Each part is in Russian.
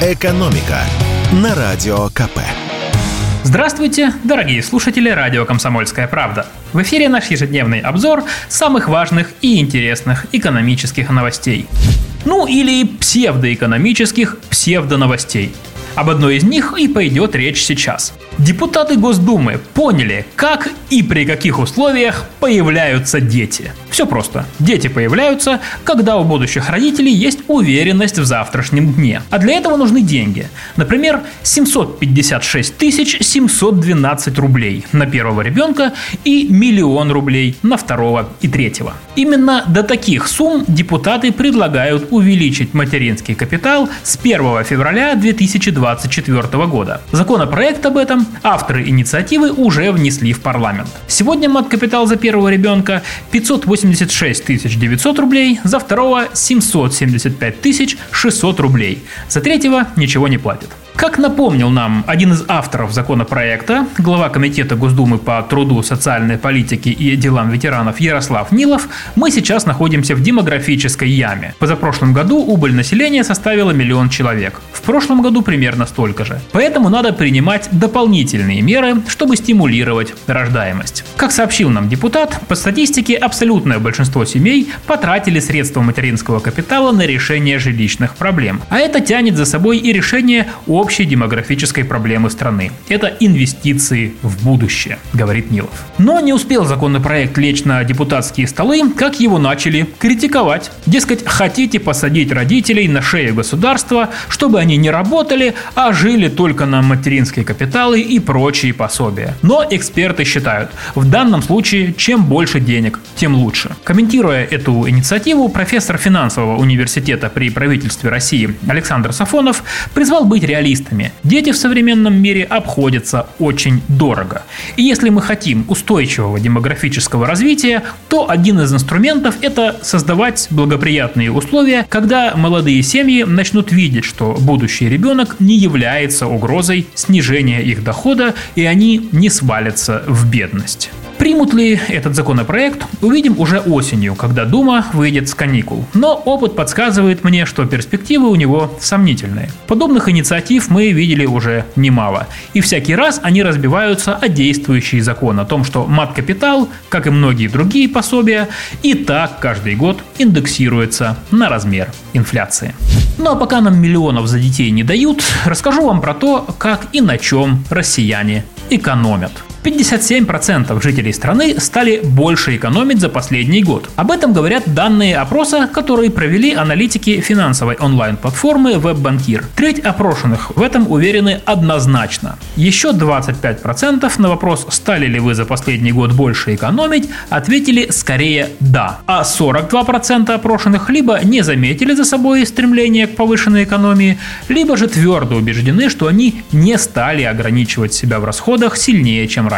«Экономика» на Радио КП. Здравствуйте, дорогие слушатели радио «Комсомольская правда». В эфире наш ежедневный обзор самых важных и интересных экономических новостей. Ну или псевдоэкономических псевдоновостей. Об одной из них и пойдет речь сейчас – Депутаты Госдумы поняли, как и при каких условиях появляются дети. Все просто. Дети появляются, когда у будущих родителей есть уверенность в завтрашнем дне. А для этого нужны деньги. Например, 756 712 рублей на первого ребенка и миллион рублей на второго и третьего. Именно до таких сумм депутаты предлагают увеличить материнский капитал с 1 февраля 2024 года. Законопроект об этом авторы инициативы уже внесли в парламент. Сегодня мат-капитал за первого ребенка 586 900 рублей, за второго 775 600 рублей, за третьего ничего не платят. Как напомнил нам один из авторов законопроекта, глава Комитета Госдумы по труду, социальной политике и делам ветеранов Ярослав Нилов, мы сейчас находимся в демографической яме. Позапрошлом году убыль населения составила миллион человек. В прошлом году примерно столько же. Поэтому надо принимать дополнительные меры, чтобы стимулировать рождаемость. Как сообщил нам депутат, по статистике абсолютное большинство семей потратили средства материнского капитала на решение жилищных проблем. А это тянет за собой и решение общества общей демографической проблемы страны. Это инвестиции в будущее, говорит Нилов. Но не успел законопроект лечь на депутатские столы, как его начали критиковать. Дескать, хотите посадить родителей на шею государства, чтобы они не работали, а жили только на материнские капиталы и прочие пособия. Но эксперты считают, в данном случае чем больше денег, тем лучше. Комментируя эту инициативу, профессор финансового университета при правительстве России Александр Сафонов призвал быть реалистом специалистами. Дети в современном мире обходятся очень дорого. И если мы хотим устойчивого демографического развития, то один из инструментов – это создавать благоприятные условия, когда молодые семьи начнут видеть, что будущий ребенок не является угрозой снижения их дохода, и они не свалятся в бедность. Примут ли этот законопроект, увидим уже осенью, когда Дума выйдет с каникул. Но опыт подсказывает мне, что перспективы у него сомнительные. Подобных инициатив мы видели уже немало. И всякий раз они разбиваются о действующий закон о том, что мат-капитал, как и многие другие пособия, и так каждый год индексируется на размер инфляции. Ну а пока нам миллионов за детей не дают, расскажу вам про то, как и на чем россияне экономят. 57% жителей страны стали больше экономить за последний год. Об этом говорят данные опроса, которые провели аналитики финансовой онлайн-платформы WebBankir. Треть опрошенных в этом уверены однозначно. Еще 25% на вопрос, стали ли вы за последний год больше экономить, ответили скорее «да». А 42% опрошенных либо не заметили за собой стремление к повышенной экономии, либо же твердо убеждены, что они не стали ограничивать себя в расходах сильнее, чем раньше.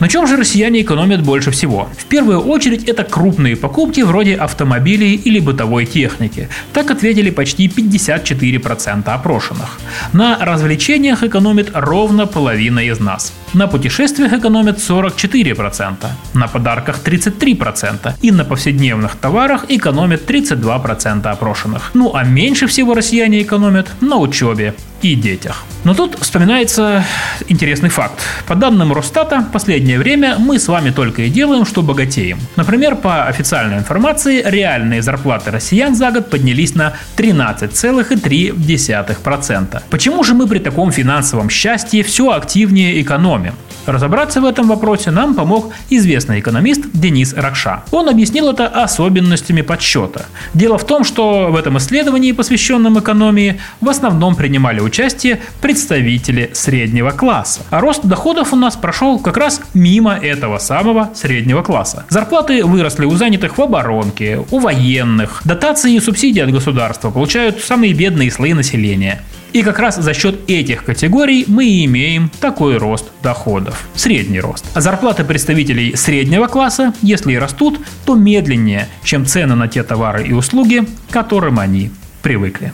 На чем же россияне экономят больше всего? В первую очередь это крупные покупки вроде автомобилей или бытовой техники. Так ответили почти 54% опрошенных. На развлечениях экономит ровно половина из нас. На путешествиях экономят 44%, на подарках 33% и на повседневных товарах экономят 32% опрошенных. Ну а меньше всего россияне экономят на учебе и детях. Но тут вспоминается интересный факт. По данным Росстата, в последнее время мы с вами только и делаем, что богатеем. Например, по официальной информации, реальные зарплаты россиян за год поднялись на 13,3%. Почему же мы при таком финансовом счастье все активнее экономим? Разобраться в этом вопросе нам помог известный экономист Денис Ракша. Он объяснил это особенностями подсчета. Дело в том, что в этом исследовании, посвященном экономии, в основном принимали участие представители среднего класса. А рост доходов у нас прошел как раз мимо этого самого среднего класса. Зарплаты выросли у занятых в оборонке, у военных. Дотации и субсидии от государства получают самые бедные слои населения. И как раз за счет этих категорий мы и имеем такой рост доходов. Средний рост. А зарплаты представителей среднего класса, если и растут, то медленнее, чем цены на те товары и услуги, к которым они привыкли.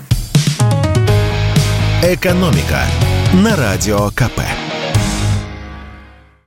Экономика на радио КП.